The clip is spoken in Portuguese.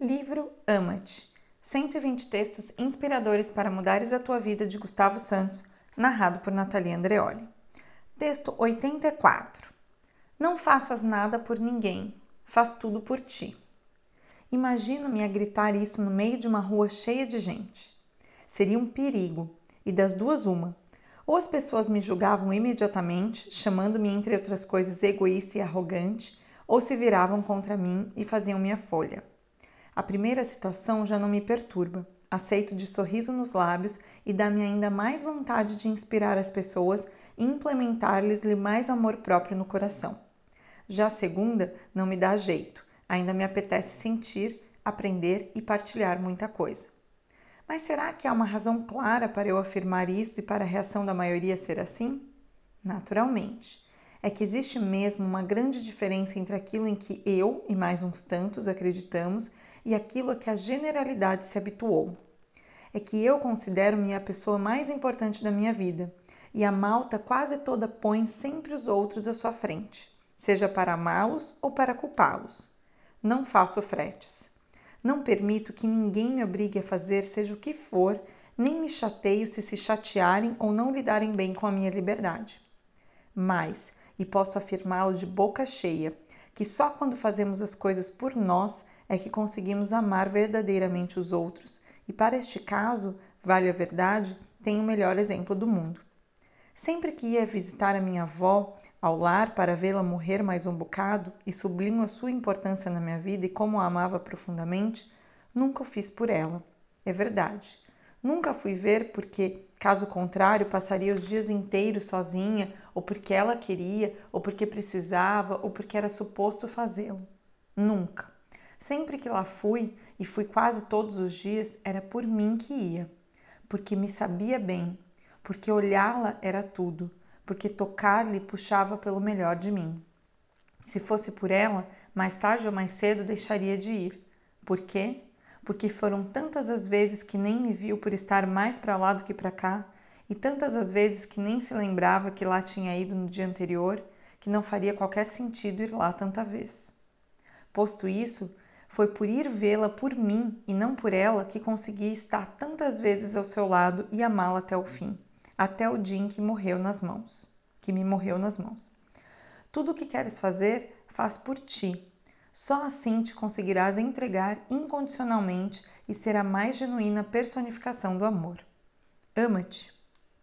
Livro Ama-te 120 textos inspiradores para mudares a tua vida de Gustavo Santos, narrado por Natalia Andreoli. Texto 84 Não faças nada por ninguém, faz tudo por ti. Imagino-me a gritar isso no meio de uma rua cheia de gente. Seria um perigo, e das duas, uma. Ou as pessoas me julgavam imediatamente, chamando-me, entre outras coisas, egoísta e arrogante, ou se viravam contra mim e faziam minha folha. A primeira situação já não me perturba. Aceito de sorriso nos lábios e dá-me ainda mais vontade de inspirar as pessoas e implementar-lhes mais amor próprio no coração. Já a segunda não me dá jeito, ainda me apetece sentir, aprender e partilhar muita coisa. Mas será que há uma razão clara para eu afirmar isto e para a reação da maioria ser assim? Naturalmente. É que existe mesmo uma grande diferença entre aquilo em que eu e mais uns tantos acreditamos e aquilo a que a generalidade se habituou. É que eu considero-me a pessoa mais importante da minha vida e a malta quase toda põe sempre os outros à sua frente, seja para amá-los ou para culpá-los. Não faço fretes. Não permito que ninguém me obrigue a fazer seja o que for, nem me chateio se se chatearem ou não lidarem bem com a minha liberdade. Mas, e posso afirmá-lo de boca cheia, que só quando fazemos as coisas por nós é que conseguimos amar verdadeiramente os outros, e para este caso, vale a verdade, tenho o melhor exemplo do mundo. Sempre que ia visitar a minha avó ao lar para vê-la morrer mais um bocado e sublinho a sua importância na minha vida e como a amava profundamente, nunca o fiz por ela. É verdade. Nunca fui ver porque, caso contrário, passaria os dias inteiros sozinha, ou porque ela queria, ou porque precisava, ou porque era suposto fazê-lo. Nunca. Sempre que lá fui, e fui quase todos os dias, era por mim que ia, porque me sabia bem, porque olhá-la era tudo, porque tocar-lhe puxava pelo melhor de mim. Se fosse por ela, mais tarde ou mais cedo deixaria de ir. Por quê? Porque foram tantas as vezes que nem me viu por estar mais para lá do que para cá, e tantas as vezes que nem se lembrava que lá tinha ido no dia anterior, que não faria qualquer sentido ir lá tanta vez. Posto isso, foi por ir vê-la por mim e não por ela que consegui estar tantas vezes ao seu lado e amá-la até o fim, até o dia em que morreu nas mãos, que me morreu nas mãos. Tudo o que queres fazer, faz por ti. Só assim te conseguirás entregar incondicionalmente e ser a mais genuína personificação do amor. Ama-te.